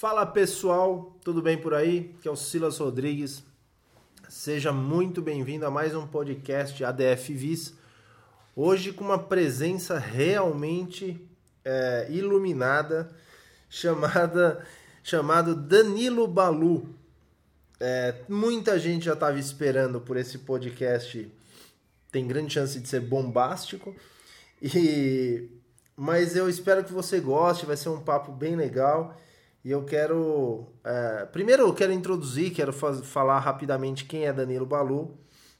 Fala pessoal, tudo bem por aí? Que é o Silas Rodrigues. Seja muito bem-vindo a mais um podcast ADF Vis. Hoje com uma presença realmente é, iluminada, chamada chamado Danilo Balu. É, muita gente já estava esperando por esse podcast. Tem grande chance de ser bombástico. E mas eu espero que você goste. Vai ser um papo bem legal. E eu quero. É, primeiro, eu quero introduzir, quero faz, falar rapidamente quem é Danilo Balu.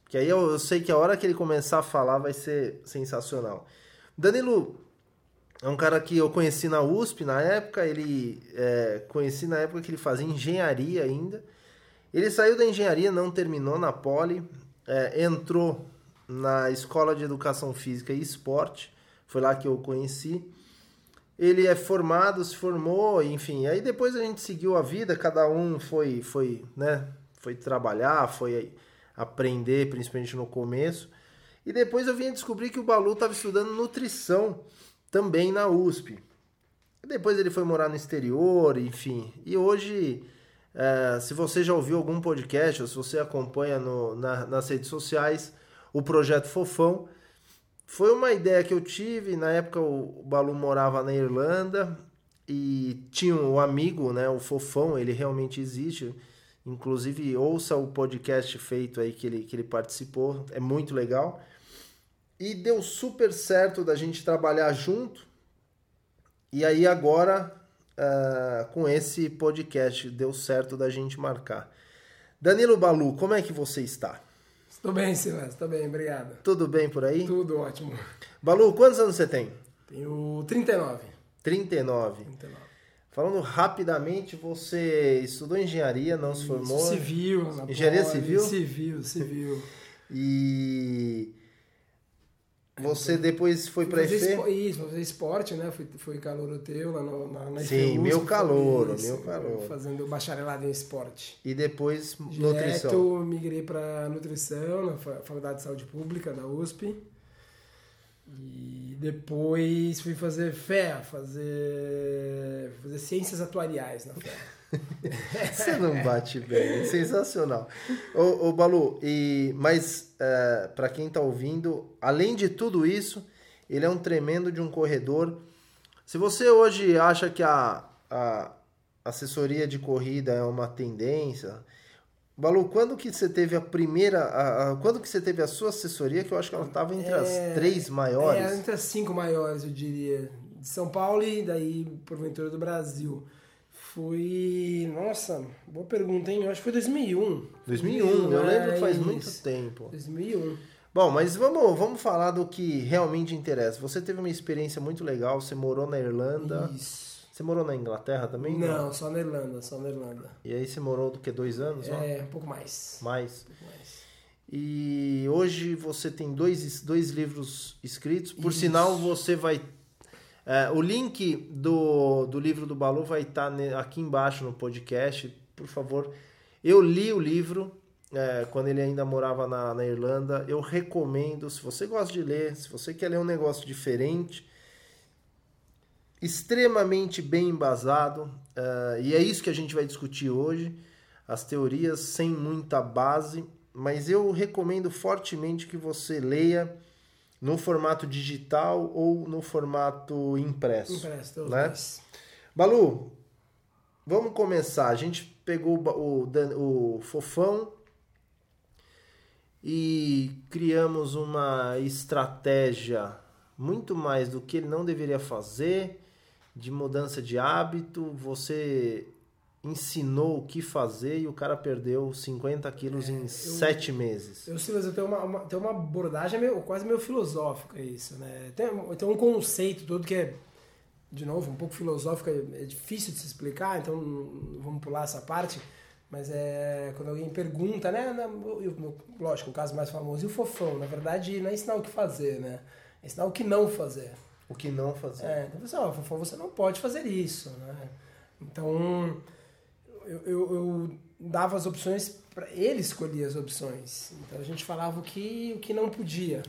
Que aí eu, eu sei que a hora que ele começar a falar vai ser sensacional. Danilo é um cara que eu conheci na USP na época. Ele é, conheci na época que ele fazia engenharia ainda. Ele saiu da engenharia, não terminou na Poli, é, entrou na Escola de Educação Física e Esporte, foi lá que eu conheci. Ele é formado, se formou, enfim. Aí depois a gente seguiu a vida, cada um foi, foi, né, foi trabalhar, foi aprender, principalmente no começo. E depois eu vim descobrir que o Balu estava estudando nutrição também na USP. Depois ele foi morar no exterior, enfim. E hoje é, se você já ouviu algum podcast, ou se você acompanha no, na, nas redes sociais, o Projeto Fofão, foi uma ideia que eu tive. Na época o Balu morava na Irlanda e tinha um amigo, né, o Fofão, ele realmente existe. Inclusive, ouça o podcast feito aí que ele, que ele participou, é muito legal. E deu super certo da gente trabalhar junto. E aí agora uh, com esse podcast. Deu certo da gente marcar. Danilo Balu, como é que você está? Estou bem, Silas, estou bem, obrigado. Tudo bem por aí? Tudo ótimo. Balu, quantos anos você tem? Tenho 39. 39. 39. Falando rapidamente, você estudou engenharia, não se formou? Civil. engenharia civil? Civil, civil. e você depois foi para EFE? Isso, fazer esporte, né? Fui, fui calor teu lá no, na, na Sim, meu calor, meu calor. Fazendo bacharelado em esporte. E depois Direto, nutrição? migrei para nutrição na Faculdade de Saúde Pública da USP. E depois fui fazer fé, fazer, fazer ciências atuariais na fé. Você não bate bem, é sensacional. Ô, ô Balu, e, mas é, para quem está ouvindo, além de tudo isso, ele é um tremendo de um corredor. Se você hoje acha que a, a assessoria de corrida é uma tendência, Balu, quando que você teve a primeira, a, a, quando que você teve a sua assessoria, que eu acho que ela estava entre é, as três maiores? É, entre as cinco maiores, eu diria. De São Paulo e daí, porventura, do Brasil. Foi. Nossa, boa pergunta, hein? Eu acho que foi 2001. 2001, 2001 eu lembro que faz isso. muito tempo. 2001. Bom, mas vamos, vamos falar do que realmente interessa. Você teve uma experiência muito legal, você morou na Irlanda. Isso. Você morou na Inglaterra também? Não, não? só na Irlanda, só na Irlanda. E aí você morou do que, dois anos? É, ó? um pouco mais. Mais? Um pouco mais. E hoje você tem dois, dois livros escritos. Por Isso. sinal, você vai é, o link do, do livro do Balu vai estar tá aqui embaixo no podcast. Por favor, eu li o livro é, quando ele ainda morava na, na Irlanda. Eu recomendo, se você gosta de ler, se você quer ler um negócio diferente, extremamente bem embasado. Uh, e é isso que a gente vai discutir hoje. As teorias sem muita base. Mas eu recomendo fortemente que você leia no formato digital ou no formato impresso. Impresso, né? Dois. Balu, vamos começar. A gente pegou o, o, o Fofão e criamos uma estratégia muito mais do que ele não deveria fazer, de mudança de hábito. Você ensinou o que fazer e o cara perdeu 50 quilos é, em eu, sete meses. Eu, Silas, eu tenho uma, uma, tenho uma abordagem meio, quase meio filosófica isso, né? Tem, tem um conceito todo que é, de novo, um pouco filosófico, é, é difícil de se explicar, então vamos pular essa parte. Mas é quando alguém pergunta, né? Eu, lógico, o caso mais famoso, e o fofão? Na verdade, não é ensinar o que fazer, né? É ensinar o que não fazer. O que não fazer. É, então você, ó, fofão, você não pode fazer isso, né? Então, eu, eu, eu dava as opções para ele escolher as opções. Então a gente falava o que, o que não podia.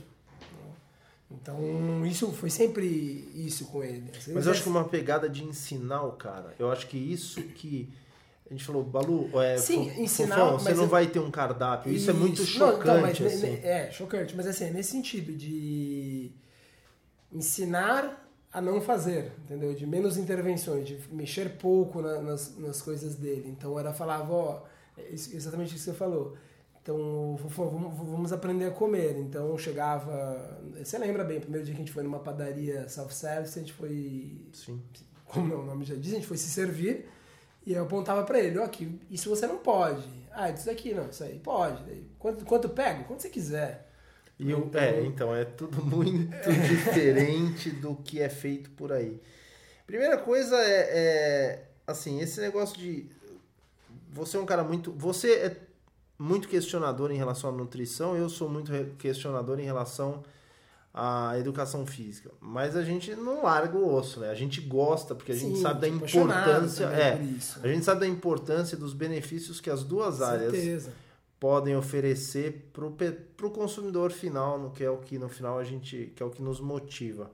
Então, isso foi sempre isso com ele. Mas eu acho que uma pegada de ensinar o cara. Eu acho que isso que. A gente falou, Balu, é, Sim, ensinar, Fofão, você não eu... vai ter um cardápio. Isso, isso é muito chocante. Não, então, mas, assim. É, chocante. Mas assim, é nesse sentido de ensinar a não fazer, entendeu? De menos intervenções, de mexer pouco na, nas, nas coisas dele. Então era falava, ó, é exatamente isso que você falou. Então, vamos, vamos aprender a comer. Então, chegava. Você lembra bem, o primeiro dia que a gente foi numa padaria self-service, a gente foi. Sim. Como o nome já diz, a gente foi se servir. E eu apontava para ele: ó, aqui, isso você não pode. Ah, isso aqui não, isso aí pode. Quanto, quanto pego? Quanto você quiser. E então, é, então, é tudo muito diferente do que é feito por aí. Primeira coisa é, é, assim, esse negócio de você é um cara muito, você é muito questionador em relação à nutrição, eu sou muito questionador em relação à educação física. Mas a gente não larga o osso, né? A gente gosta porque a gente Sim, sabe da importância, é, a gente sabe da importância dos benefícios que as duas áreas Certeza podem oferecer para o consumidor final, no que é o que no final a gente que é o que nos motiva.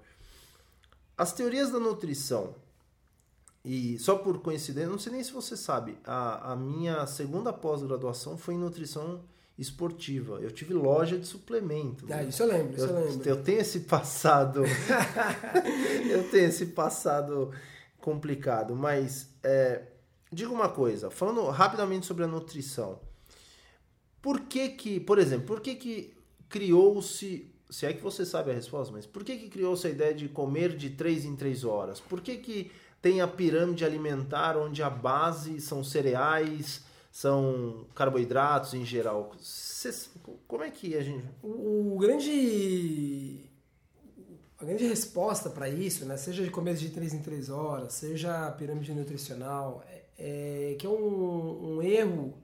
As teorias da nutrição e só por coincidência, não sei nem se você sabe, a, a minha segunda pós-graduação foi em nutrição esportiva. Eu tive loja de suplementos. Ah, né? isso eu lembro, isso eu, eu lembro. Eu tenho esse passado. eu tenho esse passado complicado, mas é, diga uma coisa, falando rapidamente sobre a nutrição. Por que que, por exemplo, por que que criou-se, se é que você sabe a resposta, mas por que que criou-se a ideia de comer de 3 em 3 horas? Por que que tem a pirâmide alimentar onde a base são cereais, são carboidratos em geral? Cês, como é que a gente... O, o grande... A grande resposta para isso, né, seja de comer de 3 em 3 horas, seja a pirâmide nutricional, é, é que é um, um erro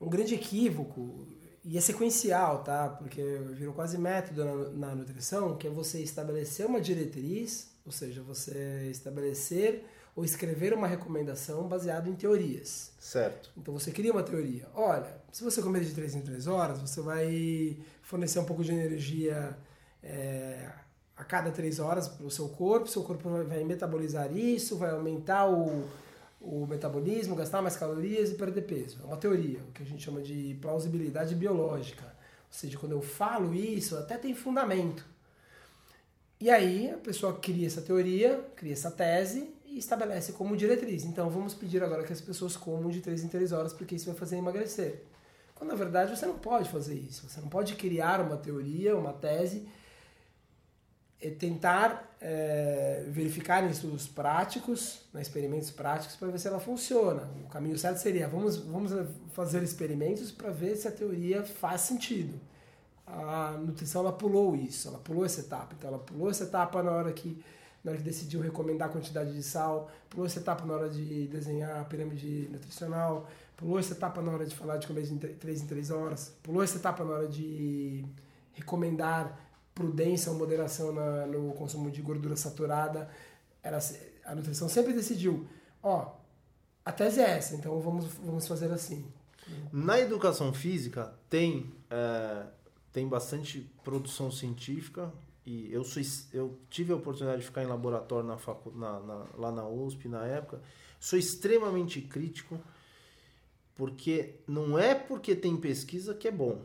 um grande equívoco e é sequencial, tá? Porque virou quase método na, na, nutrição, que é você estabelecer uma diretriz, ou seja, você estabelecer ou escrever uma recomendação baseada em teorias. Certo. Então você cria uma teoria. Olha, se você comer de 3 em 3 horas, você vai fornecer um pouco de energia é, a cada 3 horas para o seu corpo, seu corpo vai metabolizar isso, vai aumentar o o metabolismo, gastar mais calorias e perder peso. É uma teoria, o que a gente chama de plausibilidade biológica. Ou seja, quando eu falo isso, até tem fundamento. E aí a pessoa cria essa teoria, cria essa tese e estabelece como diretriz. Então vamos pedir agora que as pessoas comam de 3 em 3 horas porque isso vai fazer emagrecer. Quando na verdade você não pode fazer isso. Você não pode criar uma teoria, uma tese é tentar é, verificar em estudos práticos, né, experimentos práticos, para ver se ela funciona. O caminho certo seria, vamos, vamos fazer experimentos para ver se a teoria faz sentido. A nutrição ela pulou isso, ela pulou essa etapa. Então ela pulou essa etapa na hora que na hora que decidiu recomendar a quantidade de sal, pulou essa etapa na hora de desenhar a pirâmide nutricional, pulou essa etapa na hora de falar de comer de 3 em 3 horas, pulou essa etapa na hora de recomendar prudência ou moderação na, no consumo de gordura saturada. Era, a nutrição sempre decidiu, ó, a tese é essa, então vamos, vamos fazer assim. Na educação física tem, é, tem bastante produção científica e eu, sou, eu tive a oportunidade de ficar em laboratório na facu, na, na, lá na USP na época. Sou extremamente crítico porque não é porque tem pesquisa que é bom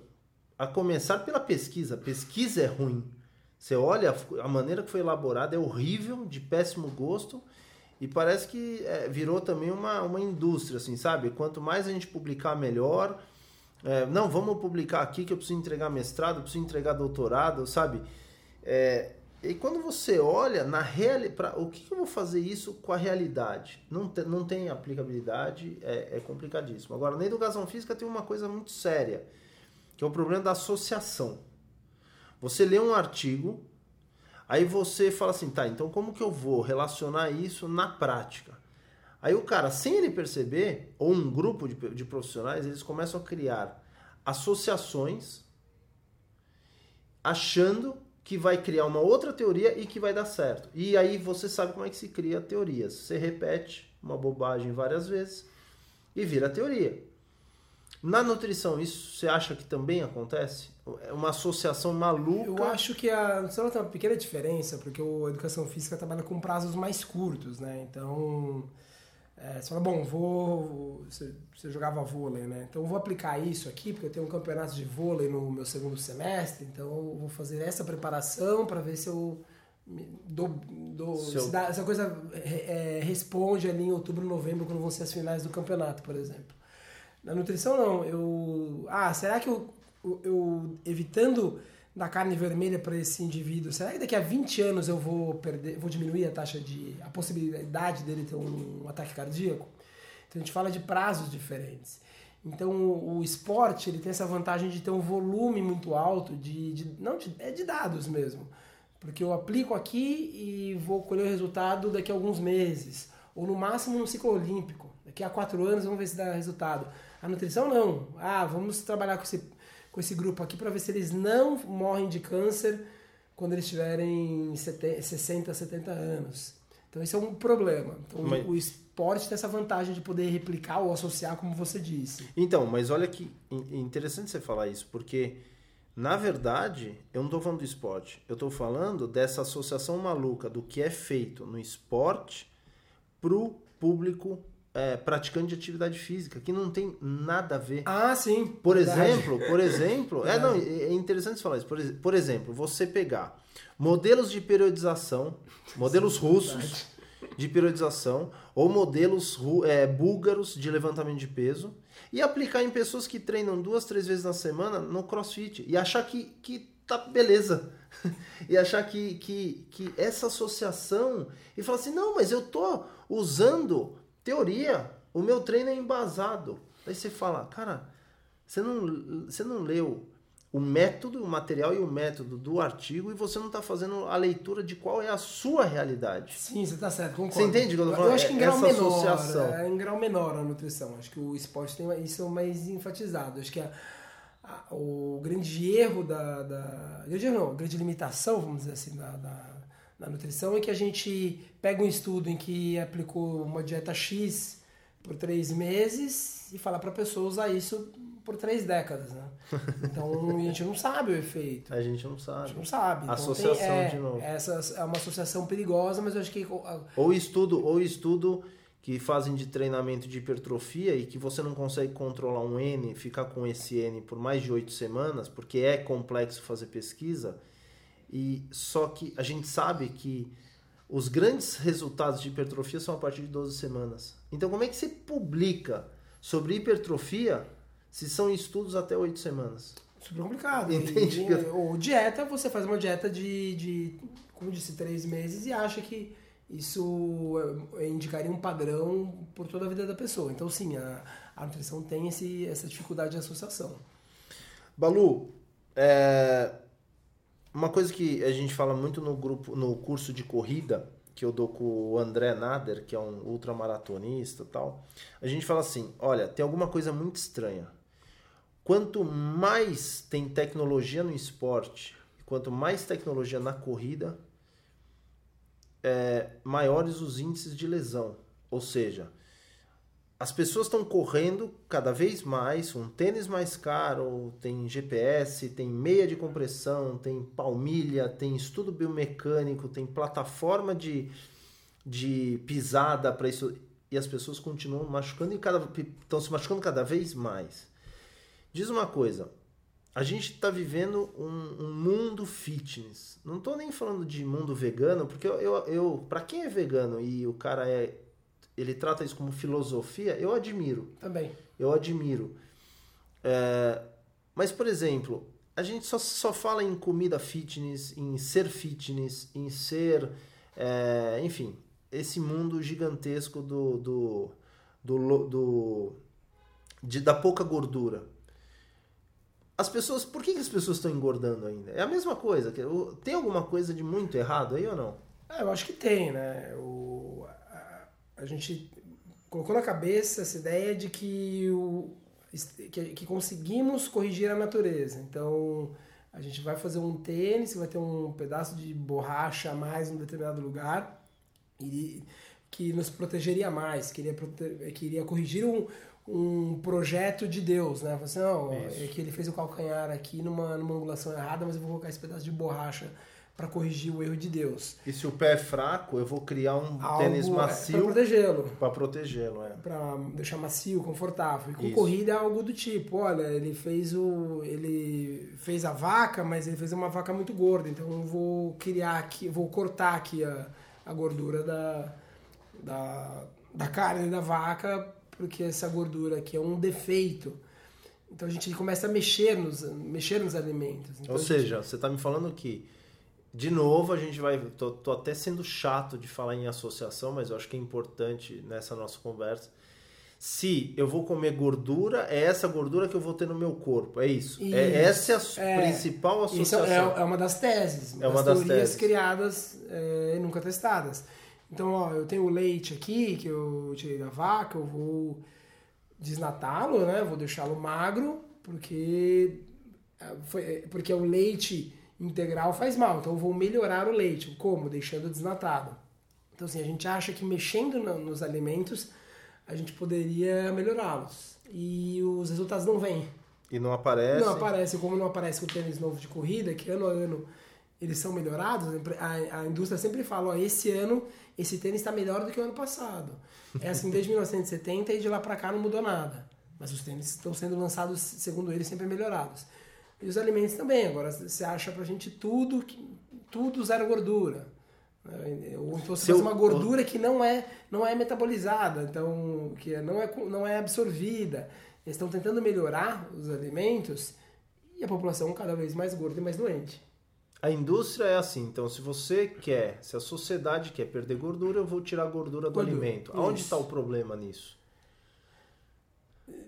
a começar pela pesquisa. Pesquisa é ruim. Você olha a maneira que foi elaborada é horrível, de péssimo gosto e parece que é, virou também uma, uma indústria, assim, sabe? Quanto mais a gente publicar, melhor. É, não, vamos publicar aqui que eu preciso entregar mestrado, preciso entregar doutorado, sabe? É, e quando você olha na realidade, o que, que, eu vou fazer isso com a realidade? Não, te, não tem aplicabilidade, é, é complicadíssimo. Agora, na educação física tem uma coisa muito séria que é o problema da associação. Você lê um artigo, aí você fala assim, tá, então como que eu vou relacionar isso na prática? Aí o cara, sem ele perceber, ou um grupo de, de profissionais, eles começam a criar associações achando que vai criar uma outra teoria e que vai dar certo. E aí você sabe como é que se cria teorias. Você repete uma bobagem várias vezes e vira teoria. Na nutrição, isso você acha que também acontece? É uma associação maluca? Eu acho que a nutrição tem uma pequena diferença, porque a educação física trabalha com prazos mais curtos, né? Então, é, você fala, bom, vou. Você, você jogava vôlei, né? Então eu vou aplicar isso aqui, porque eu tenho um campeonato de vôlei no meu segundo semestre, então eu vou fazer essa preparação para ver se eu. Dou, dou, se, se, dá, se a coisa é, responde ali em outubro, novembro, quando vão ser as finais do campeonato, por exemplo. Na nutrição, não. Eu. Ah, será que eu, eu evitando da carne vermelha para esse indivíduo, será que daqui a 20 anos eu vou perder, vou diminuir a taxa de a possibilidade dele ter um, um ataque cardíaco? Então a gente fala de prazos diferentes. Então o, o, esporte ele tem essa vantagem de ter um volume muito alto de, de não de, é de dados mesmo, porque eu aplico aqui e vou colher o resultado daqui a alguns meses ou no máximo no ciclo olímpico. Daqui a quatro anos vamos ver se dá resultado. A nutrição não. Ah, vamos trabalhar com esse com esse grupo aqui para ver se eles não morrem de câncer quando eles tiverem 60, 70 anos. Então esse é um problema. Então, mas... o esporte tem essa vantagem de poder replicar ou associar, como você disse. Então, mas olha que interessante você falar isso, porque na verdade eu não estou falando do esporte, eu estou falando dessa associação maluca do que é feito no esporte para o público é, praticante de atividade física, que não tem nada a ver. Ah, sim. Por verdade. exemplo, por exemplo, é, não, é interessante falar isso. Por, por exemplo, você pegar modelos de periodização, modelos russos de periodização, ou modelos é, búlgaros de levantamento de peso, e aplicar em pessoas que treinam duas, três vezes na semana no crossfit, e achar que, que tá beleza. e achar que, que, que essa associação. E falar assim, não, mas eu tô usando Teoria, o meu treino é embasado. Aí você fala, cara, você não, você não leu o método, o material e o método do artigo e você não está fazendo a leitura de qual é a sua realidade. Sim, você está certo, concordo. Você entende o que eu falando? Eu acho que em grau Essa menor, associação. É, em grau menor a nutrição. Acho que o esporte tem isso mais enfatizado. Acho que a, a, o grande erro da, da... Grande erro não, grande limitação, vamos dizer assim, da, da na nutrição é que a gente pega um estudo em que aplicou uma dieta X por três meses e fala para a pessoa usar isso por três décadas, né? Então a gente não sabe o efeito. A gente não sabe. A gente não sabe. Então, associação tem, é, de novo. Essa é uma associação perigosa, mas eu acho que ou estudo ou estudo que fazem de treinamento de hipertrofia e que você não consegue controlar um N, ficar com esse N por mais de oito semanas, porque é complexo fazer pesquisa e só que a gente sabe que os grandes resultados de hipertrofia são a partir de 12 semanas. Então, como é que você publica sobre hipertrofia se são estudos até 8 semanas? Super complicado. Entende? E, ou dieta, você faz uma dieta de, de, como disse, 3 meses e acha que isso é, indicaria um padrão por toda a vida da pessoa. Então, sim, a, a nutrição tem esse, essa dificuldade de associação. Balu, é, uma coisa que a gente fala muito no grupo, no curso de corrida, que eu dou com o André Nader, que é um ultramaratonista tal, a gente fala assim, olha, tem alguma coisa muito estranha. Quanto mais tem tecnologia no esporte, quanto mais tecnologia na corrida, é, maiores os índices de lesão. Ou seja, as pessoas estão correndo cada vez mais, um tênis mais caro, tem GPS, tem meia de compressão, tem palmilha, tem estudo biomecânico, tem plataforma de, de pisada para isso. E as pessoas continuam machucando e cada, estão se machucando cada vez mais. Diz uma coisa, a gente está vivendo um, um, mundo fitness. Não estou nem falando de mundo vegano, porque eu, eu, eu para quem é vegano e o cara é ele trata isso como filosofia, eu admiro. Também. Eu admiro. É, mas, por exemplo, a gente só, só fala em comida fitness, em ser fitness, em ser. É, enfim, esse mundo gigantesco do. do, do, do de, da pouca gordura. As pessoas, por que, que as pessoas estão engordando ainda? É a mesma coisa. Tem alguma coisa de muito errado aí ou não? É, eu acho que tem, né? O, a gente colocou na cabeça essa ideia de que, o, que, que conseguimos corrigir a natureza. Então, a gente vai fazer um tênis, vai ter um pedaço de borracha a mais em um determinado lugar, e que nos protegeria mais, que iria, que iria corrigir um, um projeto de Deus, né? Assim, não, é que ele fez o calcanhar aqui numa, numa angulação errada, mas eu vou colocar esse pedaço de borracha para corrigir o erro de Deus. E se o pé é fraco, eu vou criar um Algo tênis é, macio para protegê-lo. Para protegê-lo, é. Para deixar macio, confortável. E com Isso. corrida é algo do tipo, olha, ele fez o ele fez a vaca, mas ele fez uma vaca muito gorda, então eu vou criar aqui, vou cortar aqui a, a gordura da, da da carne da vaca, porque essa gordura aqui é um defeito. Então a gente começa a mexer nos, mexer nos alimentos. Então, Ou seja, gente... você está me falando que de novo, a gente vai. Tô, tô, até sendo chato de falar em associação, mas eu acho que é importante nessa nossa conversa. Se eu vou comer gordura, é essa gordura que eu vou ter no meu corpo. É isso. É, isso. É, essa é a é, principal é associação. É, é, uma das teses. É uma das, das teorias teses. criadas é, e nunca testadas. Então, ó, eu tenho o leite aqui, que eu tirei da vaca, eu vou desnatá-lo, né? Vou deixá-lo magro, porque, é, foi, porque o leite integral faz mal. Então eu vou melhorar o leite. Como? Deixando desnatado. Então assim, a gente acha que mexendo no, nos alimentos a gente poderia melhorá-los. E os resultados não vêm. E não aparece? Não aparece, como não aparece o tênis novo de corrida, que ano a ano eles são melhorados, a, a indústria sempre fala, ó, esse ano esse tênis está melhor do que o ano passado. É assim desde 1970 e de lá para cá não mudou nada. Mas os tênis estão sendo lançados, segundo eles, sempre melhorados. E os alimentos também. Agora, você acha pra gente tudo, tudo zero gordura. Né? Ou então você faz uma gordura que não é, não é metabolizada, então que não é, não é absorvida. Eles estão tentando melhorar os alimentos e a população cada vez mais gorda e mais doente. A indústria é assim, então se você quer, se a sociedade quer perder gordura, eu vou tirar a gordura do gordura. alimento. Aonde está o problema nisso?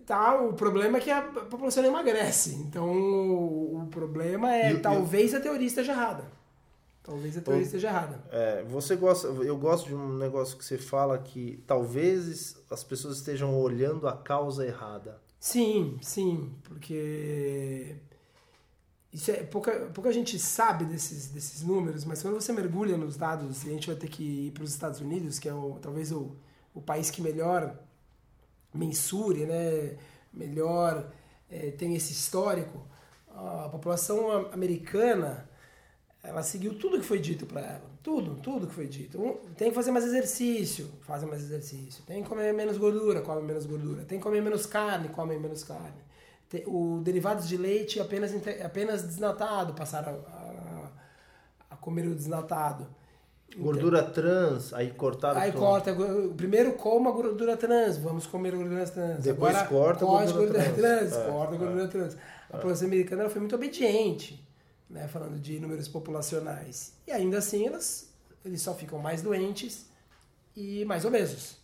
Tá, o problema é que a população não emagrece. Então, o problema é e, talvez eu... a teoria esteja errada. Talvez a teoria esteja errada. É, você gosta, eu gosto de um negócio que você fala que talvez as pessoas estejam olhando a causa errada. Sim, sim, porque isso é pouca, pouca gente sabe desses, desses números, mas quando você mergulha nos dados, e a gente vai ter que ir para os Estados Unidos, que é o, talvez o, o país que melhor mensure, né, melhor é, tem esse histórico, a população americana ela seguiu tudo que foi dito para ela. Tudo, tudo que foi dito. Tem que fazer mais exercício, faz mais exercício. Tem que comer menos gordura, come menos gordura. Tem que comer menos carne, come menos carne. Tem, o derivados de leite apenas, apenas desnatado, passaram a, a, a comer o desnatado. Gordura trans, aí cortaram Aí corta, primeiro coma gordura trans, vamos comer gordura trans. Depois Agora, corta gordura, gordura trans. trans é, corta é, gordura trans. A população americana foi muito obediente, né, falando de números populacionais. E ainda assim, elas, eles só ficam mais doentes e mais obesos.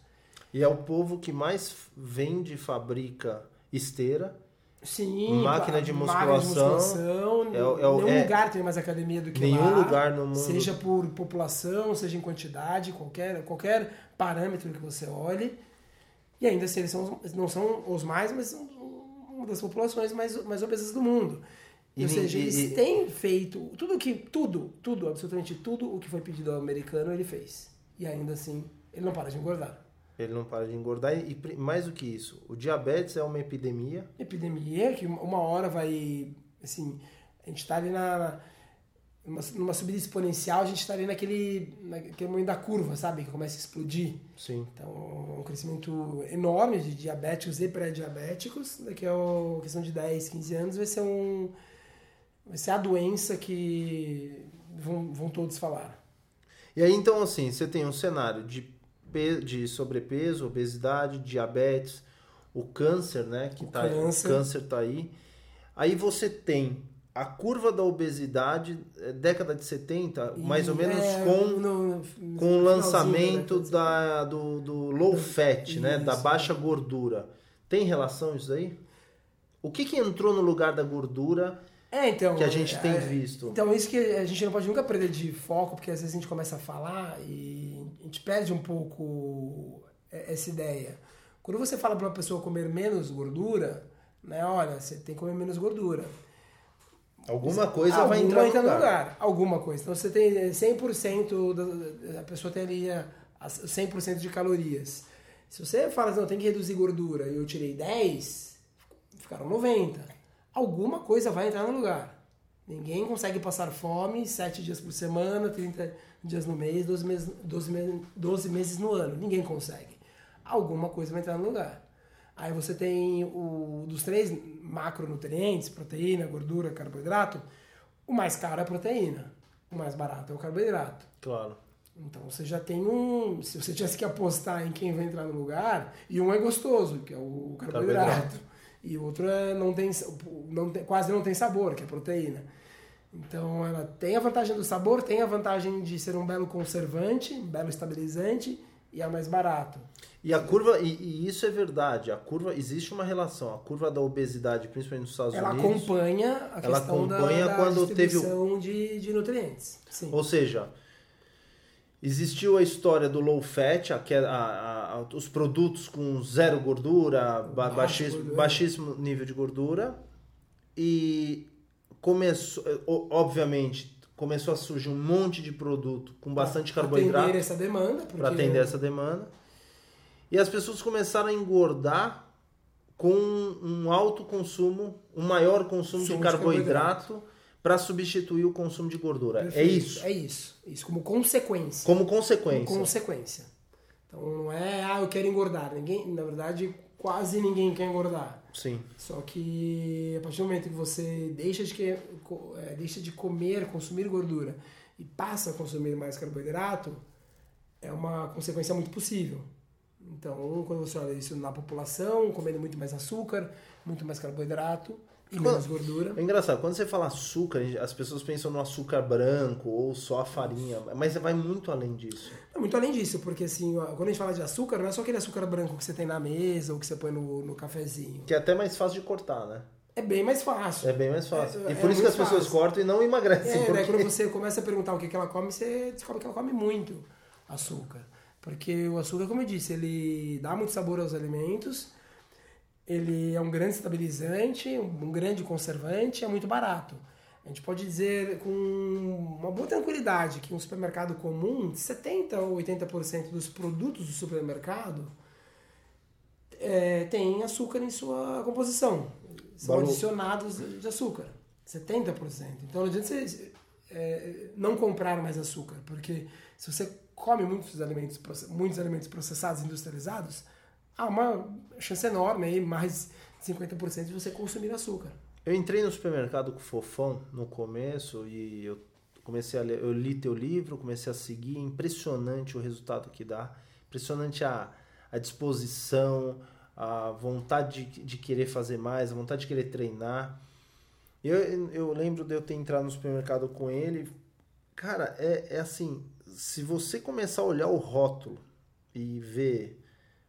E é o povo que mais vende e fabrica esteira Sim, máquina de musculação. Máquina de musculação. É, é, nenhum é, lugar tem mais academia do que nenhum lá. Nenhum lugar no mundo. Seja por população, seja em quantidade, qualquer, qualquer parâmetro que você olhe. E ainda assim, eles são, não são os mais, mas são uma das populações mais, mais obesas do mundo. E, Ou seja, eles e, têm feito tudo que tudo, tudo, absolutamente tudo o que foi pedido ao americano ele fez. E ainda assim, ele não para de engordar. Ele não para de engordar. E mais do que isso, o diabetes é uma epidemia. Epidemia que uma hora vai. Assim, a gente está ali na. Numa, numa, subida exponencial, a gente está ali naquele, naquele momento da curva, sabe? Que começa a explodir. Sim. Então, um crescimento enorme de diabéticos e pré-diabéticos. Daqui a uma questão de 10, 15 anos vai ser um. Vai ser a doença que vão, vão todos falar. E aí, então, assim, você tem um cenário de de sobrepeso, obesidade, diabetes, o câncer, né? Que o tá, câncer. O câncer tá aí. Aí você tem a curva da obesidade, é, década de 70, e mais ou menos é, com, no, no, com o lançamento da, do, do low fat, isso. né? Da baixa gordura. Tem relação isso aí? O que, que entrou no lugar da gordura é, então, que a gente é, tem visto. Então, isso que a gente não pode nunca perder de foco, porque às vezes a gente começa a falar e gente perde um pouco essa ideia. Quando você fala para uma pessoa comer menos gordura, né, olha, você tem que comer menos gordura. Alguma coisa Alguma vai entrar no lugar. lugar. Alguma coisa. Então você tem 100% da, a pessoa tem ali a, as 100% de calorias. Se você fala assim, não, tem que reduzir gordura e eu tirei 10, ficaram 90. Alguma coisa vai entrar no lugar. Ninguém consegue passar fome 7 dias por semana, 30 dias no mês, 12 meses, 12, meses, 12 meses no ano. Ninguém consegue. Alguma coisa vai entrar no lugar. Aí você tem o dos três macronutrientes, proteína, gordura, carboidrato, o mais caro é a proteína, o mais barato é o carboidrato. Claro. Então você já tem um. Se você tivesse que apostar em quem vai entrar no lugar, e um é gostoso, que é o carboidrato, carboidrato. e o outro é, não tem, não tem, quase não tem sabor, que é a proteína. Então ela tem a vantagem do sabor, tem a vantagem de ser um belo conservante, um belo estabilizante e é mais barato. E a curva, e, e, isso é verdade, a curva, existe uma relação, a curva da obesidade, principalmente nos Estados ela Unidos. Acompanha a ela acompanha da, quando teve o... de, de nutrientes. Sim. Ou seja, existiu a história do low fat, a, a, a, os produtos com zero gordura, baixíssimo, gordura. baixíssimo nível de gordura, e começou, obviamente, começou a surgir um monte de produto com bastante pra carboidrato. Para atender essa demanda. Para atender essa demanda. E as pessoas começaram a engordar com um alto consumo, um maior consumo de carboidrato, para substituir o consumo de gordura. É Perfeito. É isso? É isso. Isso como consequência. Como consequência. Como consequência. Então não é, ah, eu quero engordar. Ninguém, na verdade, quase ninguém quer engordar. Sim. Só que a partir do momento que você deixa de, que, é, deixa de comer, consumir gordura e passa a consumir mais carboidrato, é uma consequência muito possível. Então, quando você olha isso na população, comendo muito mais açúcar, muito mais carboidrato, e menos gordura. É engraçado, quando você fala açúcar, as pessoas pensam no açúcar branco ou só a farinha, mas vai muito além disso. É muito além disso, porque assim, quando a gente fala de açúcar, não é só aquele açúcar branco que você tem na mesa ou que você põe no, no cafezinho. Que é até mais fácil de cortar, né? É bem mais fácil. É bem mais fácil. É, e por é isso que as pessoas fácil. cortam e não emagrecem. É, porque... né, quando você começa a perguntar o que, que ela come, você descobre que ela come muito açúcar. Porque o açúcar, como eu disse, ele dá muito sabor aos alimentos ele é um grande estabilizante, um grande conservante, é muito barato. A gente pode dizer com uma boa tranquilidade que um supermercado comum, 70 ou 80% dos produtos do supermercado é, tem açúcar em sua composição. São Valor. adicionados de açúcar. 70%. Então não adianta você é, não comprar mais açúcar, porque se você come muitos alimentos, muitos alimentos processados, industrializados, há uma chance enorme aí, mais de 50% de você consumir açúcar. Eu entrei no supermercado com o Fofão no começo e eu comecei a ler, eu li teu livro, comecei a seguir, impressionante o resultado que dá, impressionante a, a disposição, a vontade de, de querer fazer mais, a vontade de querer treinar. Eu, eu lembro de eu ter entrado no supermercado com ele, cara, é, é assim, se você começar a olhar o rótulo e ver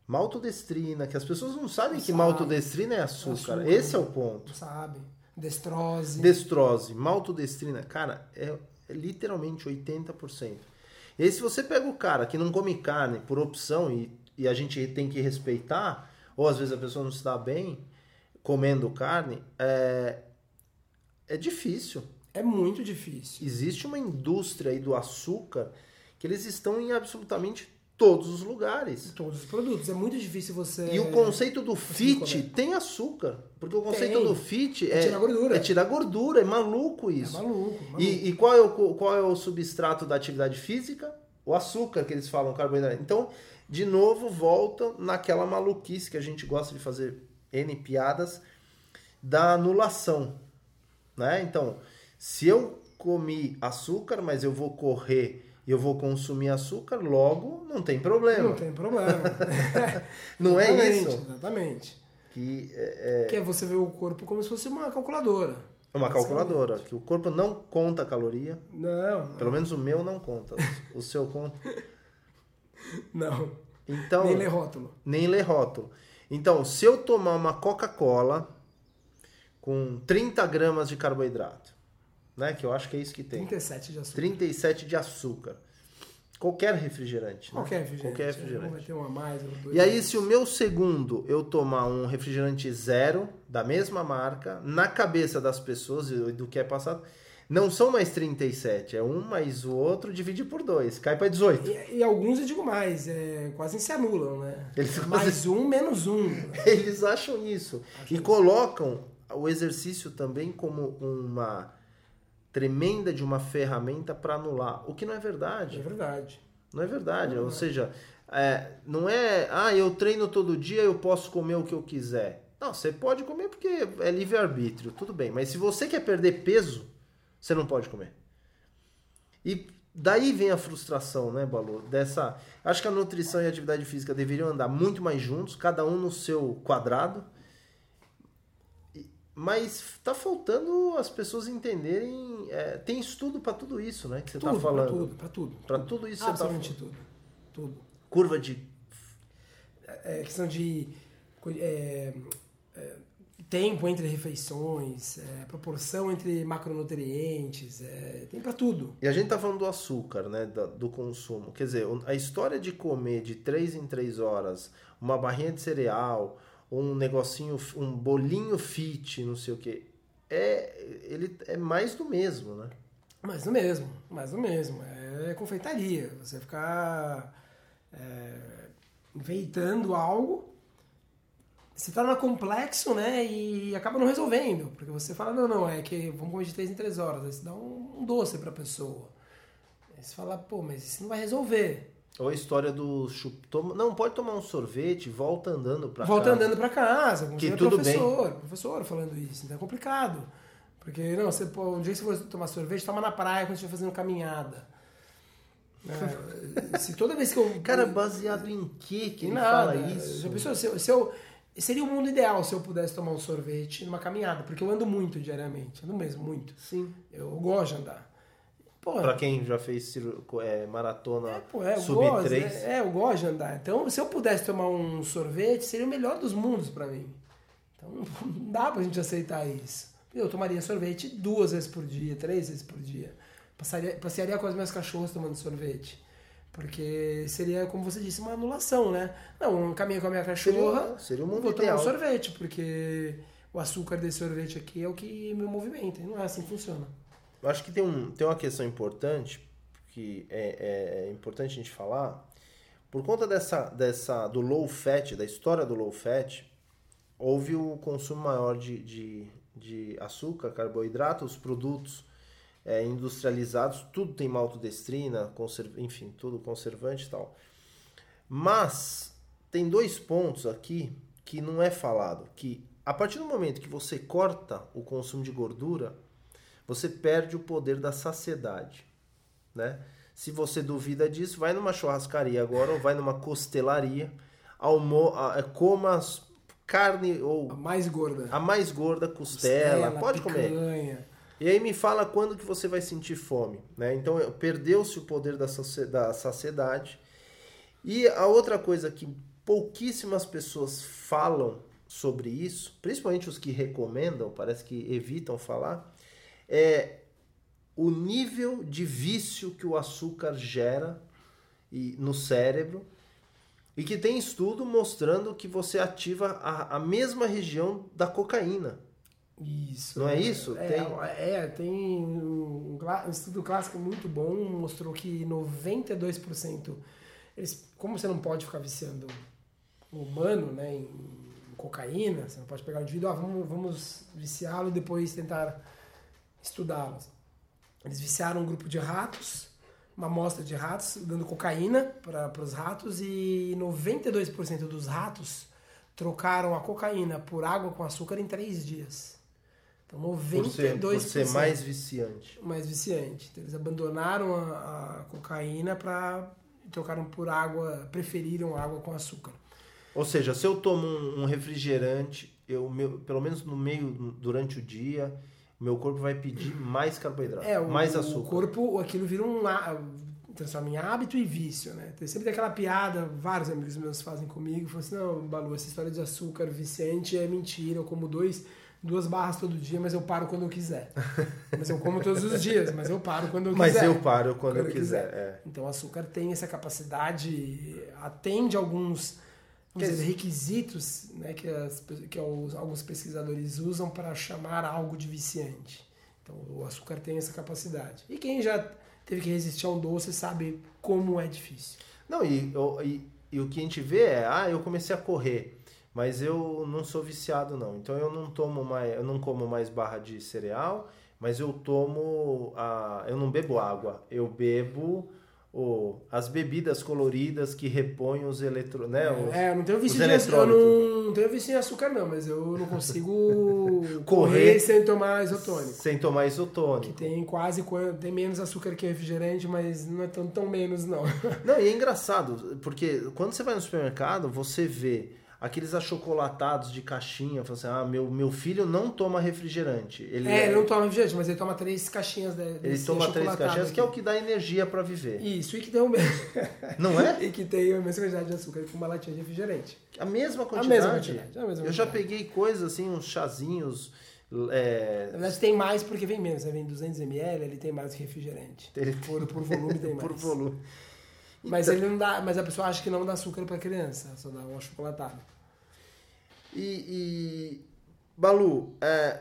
Maltodestrina, que as pessoas não sabem não que sabe. maltodestrina é açúcar. açúcar. Esse é o ponto. Não sabe. Destrose. Destrose. Maltodestrina, cara, é, é literalmente 80%. E aí, se você pega o cara que não come carne por opção e, e a gente tem que respeitar, ou às vezes a pessoa não se dá bem comendo carne, é, é difícil. É muito difícil. Existe uma indústria aí do açúcar que eles estão em absolutamente todos os lugares. Todos os produtos. É muito difícil você. E o conceito do fit tem açúcar. Porque o conceito tem. do fit é, é, tirar gordura. É tirar gordura. É maluco isso. É maluco. maluco. E, e, qual, é o, qual é o substrato da atividade física? O açúcar que eles falam, carboidrato. Então, de novo, volta naquela maluquice que a gente gosta de fazer N piadas da anulação. Né? Então, se eu comi açúcar, mas eu vou correr eu vou consumir açúcar, logo não tem problema. Não tem problema. não é isso? Exatamente. Que é, é... que é você ver o corpo como se fosse uma calculadora. Uma calculadora, que o corpo não conta caloria. Não, não. Pelo menos o meu não conta. O seu conta? Não. Então, nem lê rótulo. Nem lê rótulo. Então, se eu tomar uma Coca-Cola com 30 gramas de carboidrato, né? Que eu acho que é isso que tem. 37 de açúcar. 37 de açúcar. Qualquer refrigerante. Né? Qualquer refrigerante. Qualquer refrigerante. Vai ter uma mais, e aí, se o meu segundo eu tomar um refrigerante zero, da mesma marca, na cabeça das pessoas e do que é passado, Não são mais 37, é um mais o outro divide por dois, cai para 18. E, e, alguns eu digo mais, é, quase se anulam, né? Eles mais quase... um, menos um. Eles acham isso. Acho e colocam o exercício também como uma tremenda de uma ferramenta para anular, o que não é verdade. É verdade. Não é verdade. Não Ou é. seja, é, não é, ah, eu treino todo dia, eu posso comer o que eu quiser. Não, você pode comer porque é livre-arbítrio, tudo bem. Mas se você quer perder peso, você não pode comer. E daí vem a frustração, né, Balu? Dessa. Acho que a nutrição e a atividade física deveriam andar muito mais juntos, cada um no seu quadrado. Mas tá faltando as pessoas entenderem. É, tem estudo para tudo isso, né? Que você tá tudo, tá falando. Para tudo, para tudo. Para tudo isso Absolutamente você tá tudo. Tudo. Curva de. É, é questão de. É, é, tempo entre refeições, é, proporção entre macronutrientes, tem para tudo. E a gente tá falando do açúcar, né, do, do, consumo. Quer dizer, a história de comer de 3 em 3 horas uma barrinha de cereal, um negocinho, um bolinho fit, não sei o que, é, ele é mais do mesmo, né? Mais do mesmo, mais do mesmo. É confeitaria. Você ficar é, inventando algo se torna complexo, né? E acaba não resolvendo. Porque você fala, não, não, é que vamos comer de 3 em 3 horas. Aí você dá um, um doce pra pessoa. Aí você fala, pô, mas isso não vai resolver. Ou a história do chup... Não, pode tomar um sorvete, volta andando pra volta casa. Volta andando pra casa. Que tudo professor, bem. professor falando isso. Então é complicado. Porque, não, você, pô, um dia que você for tomar sorvete, toma na praia quando você estiver fazendo caminhada. É, se toda vez que eu. Cara, baseado em que que ele nada. fala isso? Já pensou, se, se eu Seria o mundo ideal se eu pudesse tomar um sorvete numa caminhada, porque eu ando muito diariamente, ando mesmo muito. Sim. Eu gosto de andar. Pô, pra quem já fez é, maratona é, pô, é, sub 3. É, é, eu gosto de andar. Então, se eu pudesse tomar um sorvete, seria o melhor dos mundos para mim. Então, não dá pra gente aceitar isso. Eu tomaria sorvete duas vezes por dia, três vezes por dia. Passaria, passearia com as minhas cachorras tomando sorvete. Porque seria, como você disse, uma anulação, né? Não, um caminho com a minha cachorra, seria, seria um mundo vou ideal. tomar um sorvete, porque o açúcar desse sorvete aqui é o que me movimenta. E não é assim que funciona. Eu acho que tem, um, tem uma questão importante, que é, é, é importante a gente falar. Por conta dessa, dessa do low fat, da história do low fat, houve o consumo maior de, de, de açúcar, carboidrato, os produtos é, industrializados, tudo tem maltodestrina, enfim, tudo conservante e tal. Mas tem dois pontos aqui que não é falado, que a partir do momento que você corta o consumo de gordura, você perde o poder da saciedade, né? Se você duvida disso, vai numa churrascaria agora ou vai numa costelaria, almo é, coma carne ou a mais gorda, a mais gorda costela, costela pode picanha. comer. E aí me fala quando que você vai sentir fome, né? Então perdeu-se o poder da, da saciedade. E a outra coisa que pouquíssimas pessoas falam sobre isso, principalmente os que recomendam, parece que evitam falar, é o nível de vício que o açúcar gera no cérebro e que tem estudo mostrando que você ativa a, a mesma região da cocaína. Isso. Não é, é isso? É, tem, é, tem um, um, estudo clássico muito bom, mostrou que 92%, eles, como você não pode ficar viciando o humano né, em, cocaína, você não pode pegar o indivíduo, ah, vamos, vamos viciá-lo e depois tentar estudá-lo. Eles viciaram um grupo de ratos, uma amostra de ratos, dando cocaína para os ratos e 92% dos ratos trocaram a cocaína por água com açúcar em três dias. Então, 92%. Por ser, por ser mais viciante. Mais viciante. Então, eles abandonaram a, a cocaína para trocaram por água, preferiram água com açúcar. Ou seja, se eu tomo um refrigerante, eu, meu, pelo menos no meio, durante o dia, meu corpo vai pedir mais carboidrato, é, mais açúcar. O corpo, aquilo vira um transforma em hábito e vício, né? Tem sempre aquela piada, vários amigos meus fazem comigo, falam assim, não, Balu, essa história de açúcar viciante é mentira, eu como dois duas barras todo dia, mas eu paro quando eu quiser. Mas eu como todos os dias, mas eu paro quando eu mas quiser. Mas eu paro quando, quando eu quiser. quiser. É. Então o açúcar tem essa capacidade, atende alguns dizer, requisitos né, que, as, que os, alguns pesquisadores usam para chamar algo de viciante. Então o açúcar tem essa capacidade. E quem já teve que resistir a um doce sabe como é difícil. Não, e, e, e o que a gente vê é, ah, eu comecei a correr, mas eu não sou viciado não. Então eu não tomo mais, eu não como mais barra de cereal, mas eu tomo a, eu não bebo água, eu bebo o, as bebidas coloridas que repõem os eletro, né? Os, é, eu não tenho vício de eu não, não tenho vício em açúcar não, mas eu não consigo correr sem tomar isotônico. Sem tomar isotônico. Que tem quase tem menos açúcar que refrigerante, mas não é tão, tão menos não. Não, e é engraçado, porque quando você vai no supermercado, você vê aqueles achocolatados de caixinha, assim, ah, meu, meu filho não toma refrigerante. Ele é, é, ele não toma refrigerante, mas ele toma três caixinhas de, Ele toma três caixinhas, aqui. que é o que dá energia para viver. Isso, e que tem o mesmo. Não é? e que tem a mesma quantidade de açúcar que uma latinha de refrigerante. A mesma quantidade? A mesma quantidade. A mesma Eu já peguei coisas assim, uns chazinhos... É... Na verdade tem mais porque vem menos, né? vem 200ml, ele tem mais que refrigerante. Ele... Por, por volume tem mais. por volume. Mas ele não dá, mas a pessoa acha que não dá açúcar para criança, só dá um achocolatado. E, e Balu, é,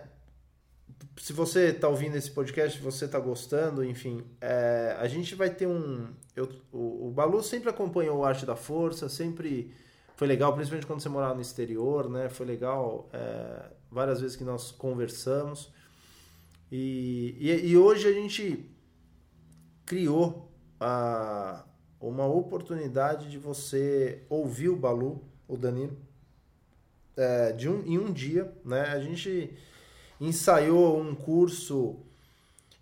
se você está ouvindo esse podcast, se você está gostando, enfim, é, a gente vai ter um. Eu, o, o, Balu sempre acompanhou o Arte da Força, sempre foi legal, principalmente quando você morava no exterior, né? Foi legal é, várias vezes que nós conversamos. E, e, e hoje a gente criou a, uma oportunidade de você ouvir o Balu, o Danilo é, de um, em um dia, né? A gente ensaiou um curso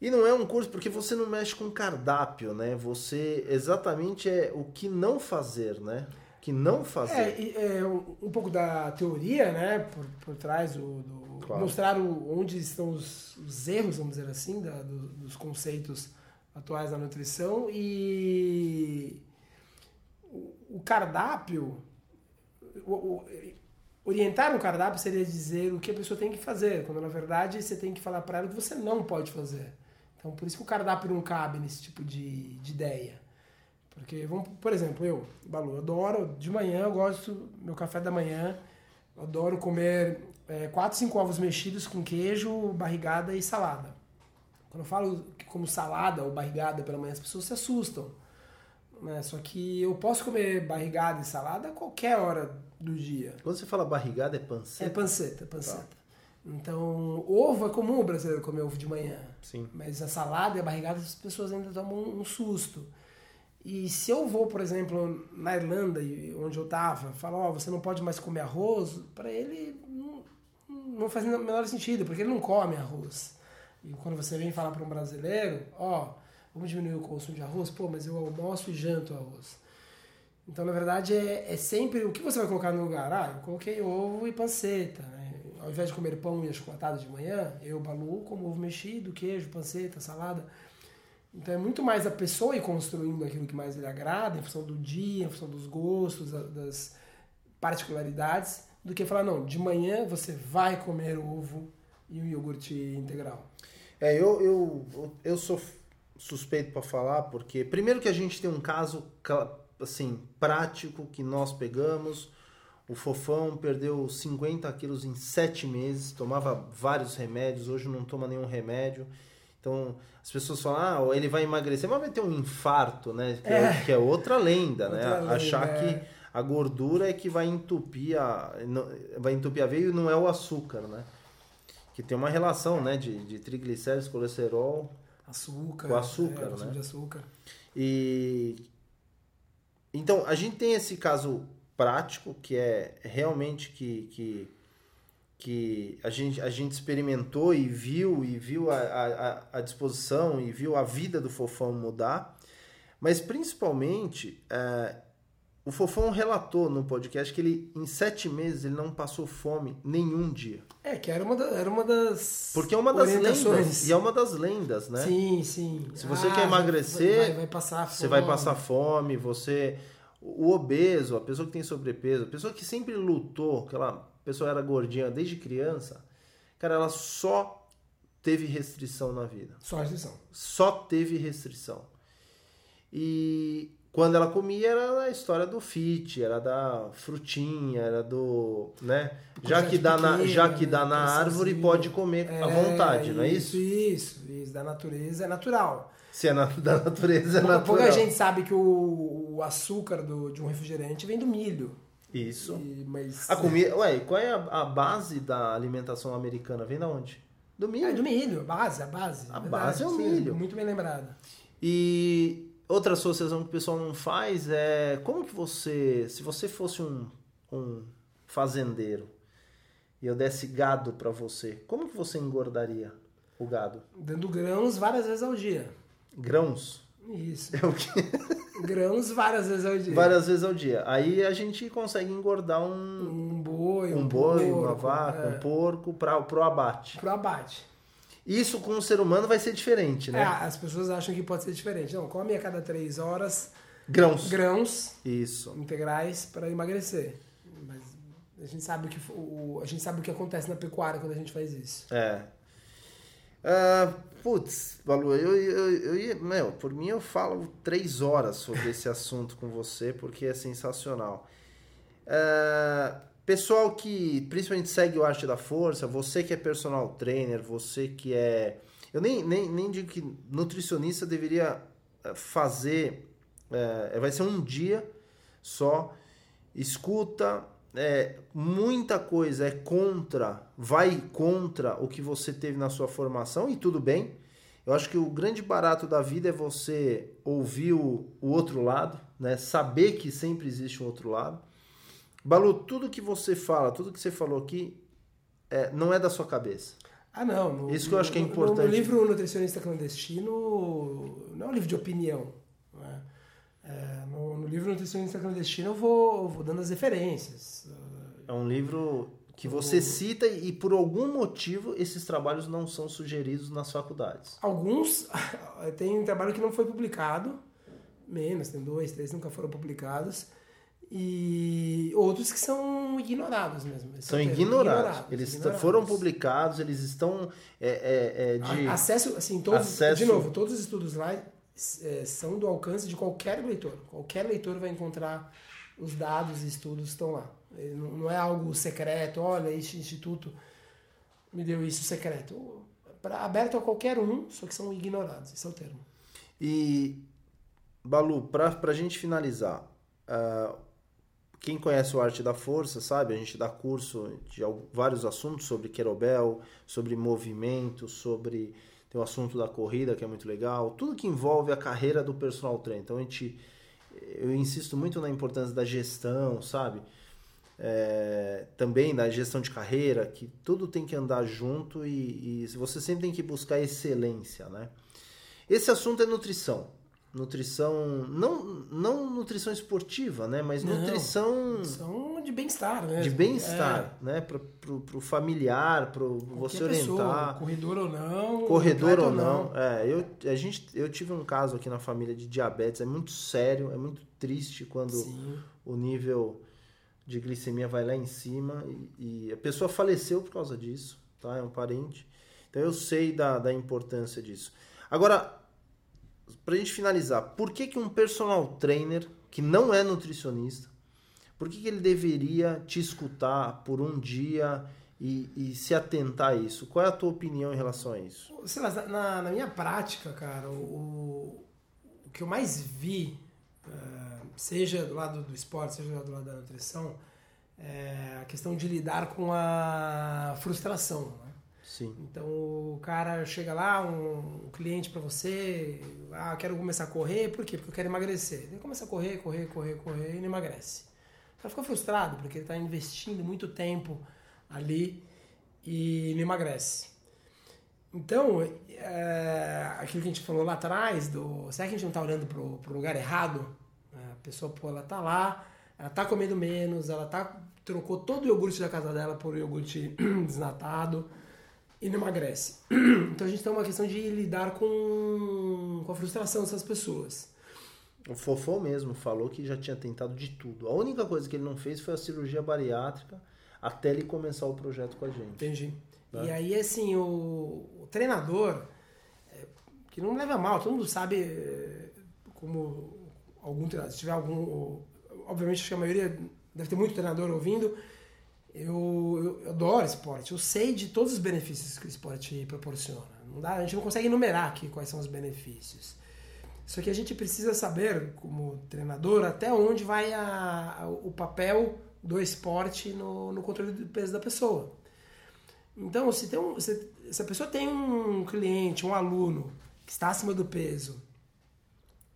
e não é um curso porque você não mexe com cardápio, né? Você exatamente é o que não fazer, né? Que não fazer. É, é um, pouco da teoria, né? Por, por trás do, do claro. mostrar o, onde estão os, os, erros, vamos dizer assim, da, do, dos conceitos atuais da nutrição e o, o cardápio o, orientar um cardápio seria dizer o que a pessoa tem que fazer, quando na verdade você tem que falar para ela o que você não pode fazer. Então, por isso que o cardápio não cabe nesse tipo de, de ideia. Porque, vamos, por exemplo, eu, Balu, adoro, de manhã eu gosto, meu café da manhã, adoro comer é, 4, 5 ovos mexidos com queijo, barrigada e salada. Quando eu falo como salada ou barrigada pela manhã, as pessoas se assustam. Né? Só que eu posso comer barrigada e salada a qualquer hora do dia. Quando você fala barrigada, é panceta? É panceta, panceta. Tá. Então, ovo é comum o brasileiro comer ovo de manhã. Sim. Mas a salada e a barrigada, as pessoas ainda tomam um, susto. E se eu vou, por exemplo, na Irlanda, onde eu estava, falar, ó, oh, você não pode mais comer arroz, para ele não, não faz o menor sentido, porque ele não come arroz. E quando você vem falar para um brasileiro, ó, vamos diminuir o consumo de arroz, pô, mas eu almoço e janto arroz. Então, na verdade, é, é sempre o que você vai colocar no lugar. Ah, eu coloquei ovo e panceta. Né? Ao invés de comer pão e achocolatado de manhã, eu, Balu, como ovo mexido, queijo, panceta, salada. Então é muito mais a pessoa ir construindo aquilo que mais lhe agrada, em função do dia, em função dos gostos, das particularidades, do que falar, não, de manhã você vai comer ovo e um iogurte integral. É, eu, eu, eu sou suspeito para falar, porque primeiro que a gente tem um caso assim, prático que nós pegamos. O Fofão perdeu 50 quilos em 7 meses, tomava vários remédios, hoje não toma nenhum remédio. Então, as pessoas falam, ah, ele vai emagrecer, mas vai ter um infarto, né? Que é, é que é outra lenda, né? outra né? Lenda, Achar é. que a gordura é que vai entupir a, vai entupir a veia e não é o açúcar, né? Que tem uma relação, né? De, de triglicéridos, colesterol... Açúcar. Com açúcar, é, né? De açúcar. E então, a gente tem esse caso prático, que é realmente que, que, que a, gente, a gente experimentou e viu, e viu a, a, a disposição, e viu a vida do Fofão mudar. Mas, principalmente, é, o Fofão relatou no podcast que ele, em sete meses, ele não passou fome nenhum dia. É, que era uma, da, era uma das. Porque é uma das lendas. E é uma das lendas, né? Sim, sim. Se você ah, quer emagrecer, vai, vai passar fome. você vai passar fome, você. O obeso, a pessoa que tem sobrepeso, a pessoa que sempre lutou, aquela pessoa era gordinha desde criança, cara, ela só teve restrição na vida. Só restrição. Só teve restrição. E quando ela comia era a história do fit, era da frutinha, era do, né? Já que dá na, já que dá na árvore pode comer à vontade, isso, não é isso? Isso, isso, da natureza é natural. Se é na, da natureza é natural. Pouca gente sabe que o, o açúcar do, de um refrigerante vem do milho. Isso. E, mas A comida, ué, qual é a, a base da alimentação americana? Vem da onde? Do milho. é do milho, a base, a base. A verdade, base é o sim, milho. Muito bem lembrado. E outra associação que o pessoal não faz é como que você, se você fosse um, um fazendeiro e eu desse gado para você, como que você engordaria o gado? Dando grãos várias vezes ao dia. Grãos? Isso. É o grãos várias vezes ao dia. Várias vezes ao dia. Aí a gente consegue engordar um, Um boi, um boi, uma porco, vaca, é, um porco para pro abate. Pro abate. Isso com o ser humano vai ser diferente, É, né? as pessoas acham que pode ser diferente. Não, come a cada três horas Grãos. grãos Isso. integrais para emagrecer. Mas a gente sabe o que o, a gente sabe o que acontece na pecuária quando a gente faz isso. É. Ah, putz, Balu, eu, eu, eu ia. Meu, por mim eu falo três horas sobre esse assunto com você, porque é sensacional. Ah, pessoal que principalmente segue o Arte da Força, você que é personal trainer, você que é. Eu nem, nem, nem digo que nutricionista deveria eh, fazer. eh, vai ser um dia só. Escuta, é, muita coisa é contra, vai contra o que você teve na sua formação e tudo bem. Eu acho que o grande barato da vida é você ouvir o, o outro lado, né? Saber que sempre existe um outro lado. Balu, tudo que você fala, tudo que você falou aqui, é, não é da sua cabeça. Ah, não. no- Isso que eu acho que é no- importante. No livro Nutricionista Clandestino, não é um livro de opinião. né? É, no, no livro Nutricionista Clandestino eu vou, eu vou dando as referências. É um livro que você cita e por algum motivo esses trabalhos não são sugeridos nas faculdades. Alguns, tem um trabalho que não foi publicado, menos, tem dois, três nunca foram publicados, e outros que são ignorados mesmo. São é termo, ignorados. Eles ignorados. foram publicados, eles estão é, é, é, de A- Acesso, assim, todos, Acesso- de novo, todos os estudos lá é, são do alcance de qualquer leitor. Qualquer leitor vai encontrar os dados e estudos estão lá. Ele Não é algo secreto, olha, este instituto me deu isso secreto. Pra, aberto a qualquer um, só que são ignorados, esse é o termo. E, Balu, pra, pra gente finalizar, ah, quem conhece o Arte da Força sabe, a gente dá curso de vários assuntos sobre querobel, sobre movimento, sobre. Tem o assunto da corrida, que é muito legal, tudo que envolve a carreira do personal trainer. Então a gente. Eu insisto muito na importância da gestão, sabe? É, também da gestão de carreira, que tudo tem que andar junto e, e você sempre tem que buscar excelência, né? Esse assunto é nutrição. Nutrição, não, não nutrição esportiva, né? Mas Não. nutrição São de bem-estar, né? de bem-estar, né? Para o familiar, para você Qualquer pessoa, orientar. corredor ou não. Corredor atleta ou não. É, eu, a gente, eu tive um caso aqui na família de diabetes, é muito sério, é muito triste quando Sim. o nível de glicemia vai lá em cima e, e a pessoa faleceu por causa disso, tá? É um parente. Então eu sei da, da importância disso. Agora, pra gente finalizar, por que, que um personal trainer que não é nutricionista, por que, que ele deveria te escutar por um dia e, e se atentar a isso? Qual é a tua opinião em relação a isso? Sei lá, na, na minha prática, cara, o, o que eu mais vi, eh, seja do lado do esporte, seja do lado da nutrição, é a questão de lidar com a frustração. Né? Sim. Então o cara chega lá, um, um cliente para você, ah, quero começar a correr, por quê? Porque eu quero emagrecer. Ele começa a correr, correr, correr, correr e não emagrece. O cara fica frustrado porque ele está investindo muito tempo ali e não emagrece. Então, é, aquilo que a gente falou lá atrás, do, será que a gente não está olhando pro, pro lugar errado? A pessoa, pô, ela tá lá, ela tá comendo menos, ela tá, trocou todo o iogurte da casa dela por iogurte desnatado e não emagrece. Então a gente tem uma questão de lidar com, com a frustração dessas pessoas. O Fofô mesmo falou que já tinha tentado de tudo. A única coisa que ele não fez foi a cirurgia bariátrica até ele começar o projeto com a gente. Entendi. Né? E aí, assim, o, o treinador, é, que não leva mal, todo mundo sabe é, como algum treinador, se tiver algum, obviamente acho que a maioria deve ter muito treinador ouvindo, eu, eu, adoro esporte, eu sei de todos os benefícios que o esporte proporciona. Não dá, a gente não consegue enumerar aqui quais são os benefícios. Só que a gente precisa saber, como treinador, até onde vai a, a, o papel do esporte no, no, controle do peso da pessoa. Então, se, tem um, se, se a pessoa tem um cliente, um aluno que está acima do peso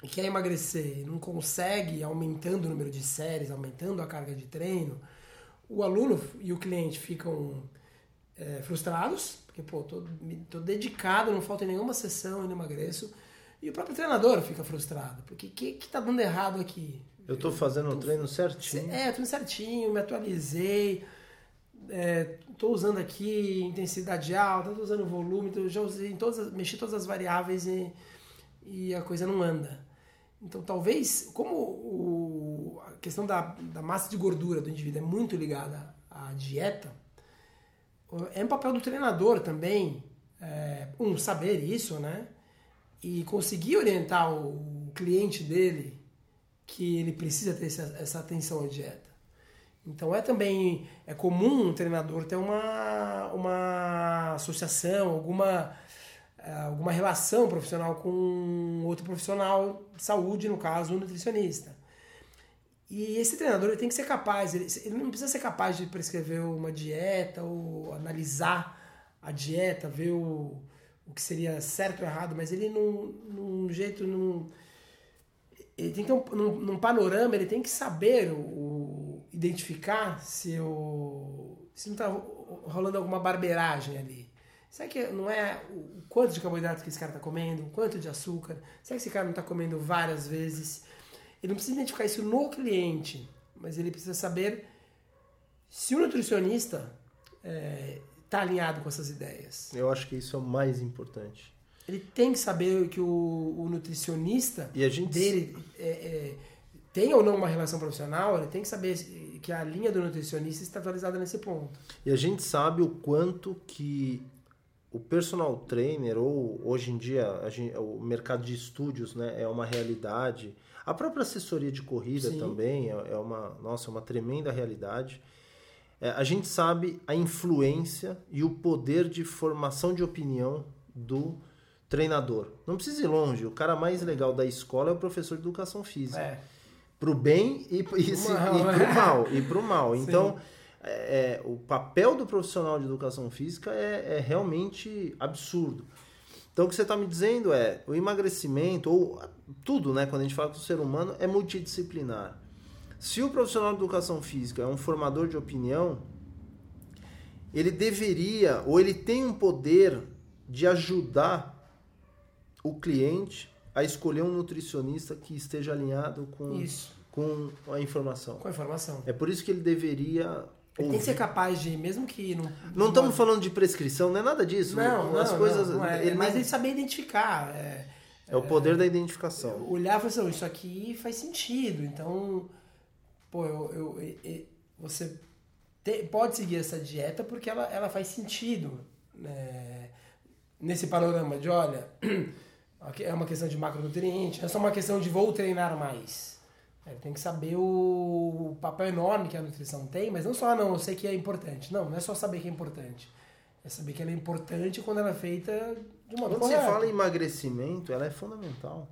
e quer emagrecer e não consegue, aumentando o número de séries, aumentando a carga de treino, o aluno e o cliente ficam é, frustrados, porque, pô, tô, tô dedicado, não falta nenhuma sessão e não emagreço. E o próprio treinador fica frustrado, porque o que, que tá dando errado aqui? Eu tô fazendo o treino certinho. É, treino certinho, me atualizei, é, tô usando aqui intensidade alta, tô usando volume, tô, já usei em todas, mexi todas as variáveis e, e a coisa não anda. Então, talvez, como o, a questão da, da massa de gordura do indivíduo é muito ligada à dieta, é um papel do treinador também, é, um, saber isso, né? E conseguir orientar o cliente dele que ele precisa ter essa, essa atenção à dieta. Então é também é comum um treinador ter uma, uma associação, alguma alguma relação profissional com outro profissional de saúde, no caso, um nutricionista. E esse treinador ele tem que ser capaz, ele, ele não precisa ser capaz de prescrever uma dieta ou analisar a dieta, ver o, o que seria certo ou errado, mas ele num, num jeito, num, ele tem que ter um, num, num panorama, ele tem que saber o, o identificar se, o, se não está rolando alguma barbeiragem ali. Será que não é o quanto de carboidrato que esse cara está comendo, o quanto de açúcar? Será que esse cara não está comendo várias vezes? Ele não precisa identificar isso no cliente, mas ele precisa saber se o nutricionista está é, tá alinhado com essas ideias. Eu acho que isso é o mais importante. Ele tem que saber que o, o nutricionista gente... dele é, é, tem ou não uma relação profissional, ele tem que saber que a linha do nutricionista está atualizada nesse ponto. E a gente sabe o quanto que o personal trainer, ou hoje em dia gente, o mercado de estúdios né, é uma realidade. A própria assessoria de corrida Sim. também é, é, uma, nossa, é uma tremenda realidade. É, a gente sabe a influência e o poder de formação de opinião do treinador. Não precisa ir longe, o cara mais legal da escola é o professor de educação física. É. Pro bem e, e, e, e pro mal. E pro mal. Então, é, é, o papel do profissional de educação física é, é realmente absurdo. Então, o que você está me dizendo é o emagrecimento, ou tudo, né, quando a gente fala com o ser humano, é multidisciplinar. Se o profissional de educação física é um formador de opinião, ele deveria, ou ele tem um poder de ajudar o cliente a escolher um nutricionista que esteja alinhado com, isso. com a informação. Com a informação. É por isso que ele deveria ele tem que ser capaz de, mesmo que não. Não estamos falando de prescrição, não é nada disso. Não, as não, coisas. Não, não é. ele, mas ele saber identificar. É, é o poder é, da identificação. Olhar e falar assim, isso aqui faz sentido. Então, pô, eu, eu, eu você te, pode seguir essa dieta porque ela, ela faz sentido. Né? Nesse panorama de, olha, é uma questão de macronutriente, é só uma questão de vou treinar mais. Ele tem que saber o papel enorme que a nutrição tem, mas não só, ah, não, eu sei que é importante. Não, não é só saber que é importante. É saber que ela é importante quando ela é feita de uma Quando correta. você fala em emagrecimento, ela é fundamental.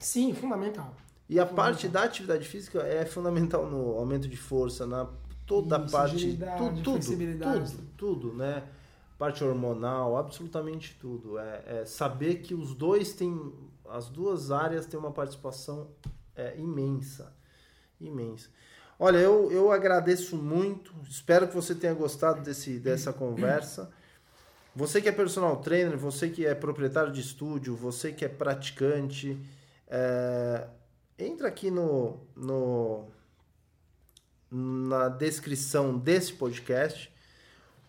Sim, fundamental. E a parte da atividade física é fundamental no aumento de força, na toda a parte, tudo, tudo, tudo, tudo, né? Parte hormonal, absolutamente tudo. É, é, saber que os dois têm, as duas áreas têm uma participação é, imensa imensa. Olha, eu, eu agradeço muito, espero que você tenha gostado desse, dessa conversa. Você que é personal trainer, você que é proprietário de estúdio, você que é praticante, é, entra aqui no, no, na descrição desse podcast,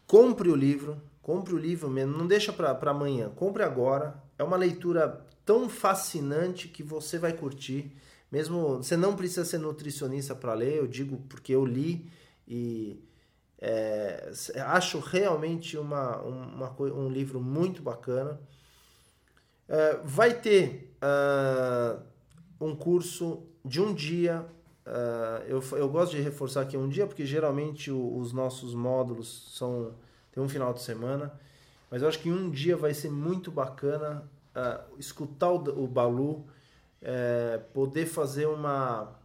compre o livro, compre o livro mesmo, não deixa para amanhã, compre agora. É uma leitura tão fascinante que você vai curtir. Mesmo você não precisa ser nutricionista para ler, eu digo porque eu li e é, acho realmente uma, uma, um livro muito bacana. É, vai ter uh, um curso de um dia. Uh, eu, eu gosto de reforçar aqui um dia, porque geralmente o, os nossos módulos são. tem um final de semana. Mas eu acho que um dia vai ser muito bacana uh, escutar o, o Balu, é, poder fazer uma,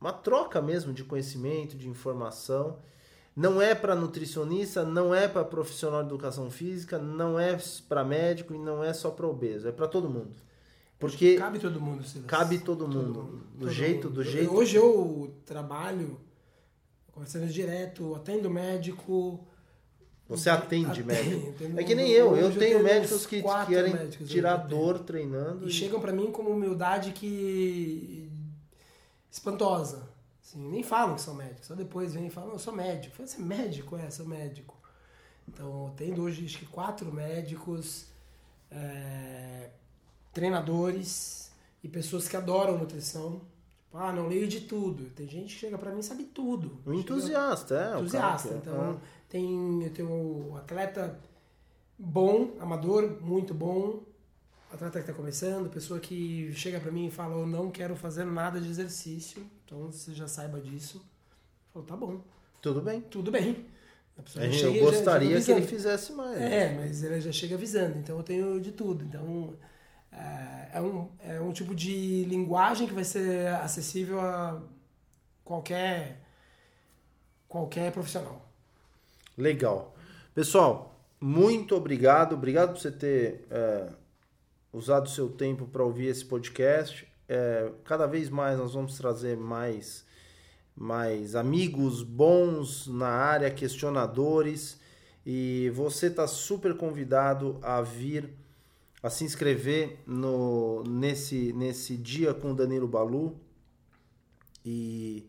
uma troca mesmo de conhecimento, de informação. Não é para nutricionista, não é para profissional de educação física, não é para médico e não é só para obeso, é para todo mundo. Porque cabe todo mundo, Silas. Cabe todo mundo, todo mundo do todo jeito, mundo. do jeito. Hoje eu trabalho conversando direto, atendo médico. Você atende médico? É que nem eu, eu tenho, médicos que querem médicos tirar dor treinando. E, e... chegam para mim com uma humildade que espantosa. Assim, nem falam que são médicos, só depois vêm e falam, eu sou médico. Eu você é médico? É, sou médico. Então, tendo hoje acho que quatro médicos, é, treinadores e pessoas que adoram nutrição. Tipo, ah, não leio de tudo. Tem gente que chega para mim e sabe tudo. Um entusiasta, é. Entusiasta. É. Então, ah. Tem, eu tenho um atleta bom, amador, muito bom, atleta que está começando, pessoa que chega para mim e fala, eu não quero fazer nada de exercício, então você já saiba disso. Falou, tá bom. Tudo bem. Tudo bem. A gente, eu gostaria já, que ele fizesse mais. É, mas ele já chega avisando, então eu tenho de tudo. Então é, é um, é um tipo de linguagem que vai ser acessível a qualquer, qualquer profissional. Legal. Pessoal, muito obrigado. Obrigado por você ter é, usado o seu tempo para ouvir esse podcast. É, cada vez mais nós vamos trazer mais, mais amigos bons na área, questionadores. E você está super convidado a vir a se inscrever no, nesse, nesse dia com o Danilo Balu. E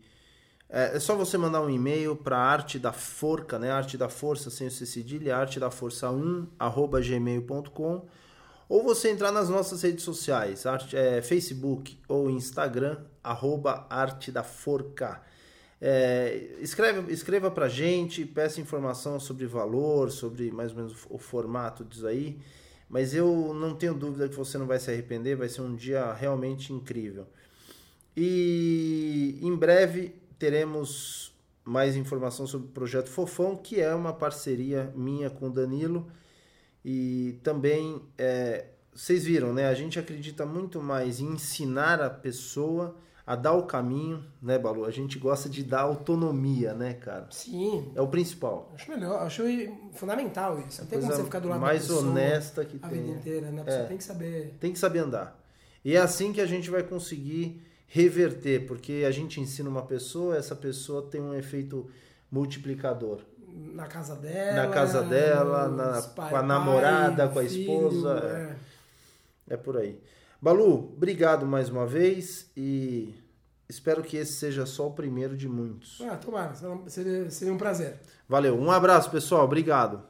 é, é só você mandar um e-mail para arte da forca, né? Arte da força sem o cedilha, arte da força 1 arroba gmail.com ou você entrar nas nossas redes sociais, arte, é, Facebook ou Instagram, arroba Arte da Forca. É, escreve, escreva pra gente, peça informação sobre valor, sobre mais ou menos o formato disso aí. Mas eu não tenho dúvida que você não vai se arrepender, vai ser um dia realmente incrível. E em breve teremos mais informação sobre o projeto Fofão, que é uma parceria minha com o Danilo e também, é, vocês viram, né? A gente acredita muito mais em ensinar a pessoa a dar o caminho, né, Balu? A gente gosta de dar autonomia, né, cara? Sim. É o principal. Acho melhor, acho fundamental isso. Não tem como você ficar do lado mais da pessoa honesta que a tem. vida inteira, né? Você é. tem que saber. Tem que saber andar. E é assim que a gente vai conseguir reverter, porque a gente ensina uma pessoa, essa pessoa tem um efeito multiplicador na casa dela. Na casa dela, na, pai, com a namorada, pai, com a filho, esposa. É. é por aí. Balu, obrigado mais uma vez e espero que esse seja só o primeiro de muitos. Ah, tomara, seria, seria um prazer. Valeu, um abraço pessoal, obrigado.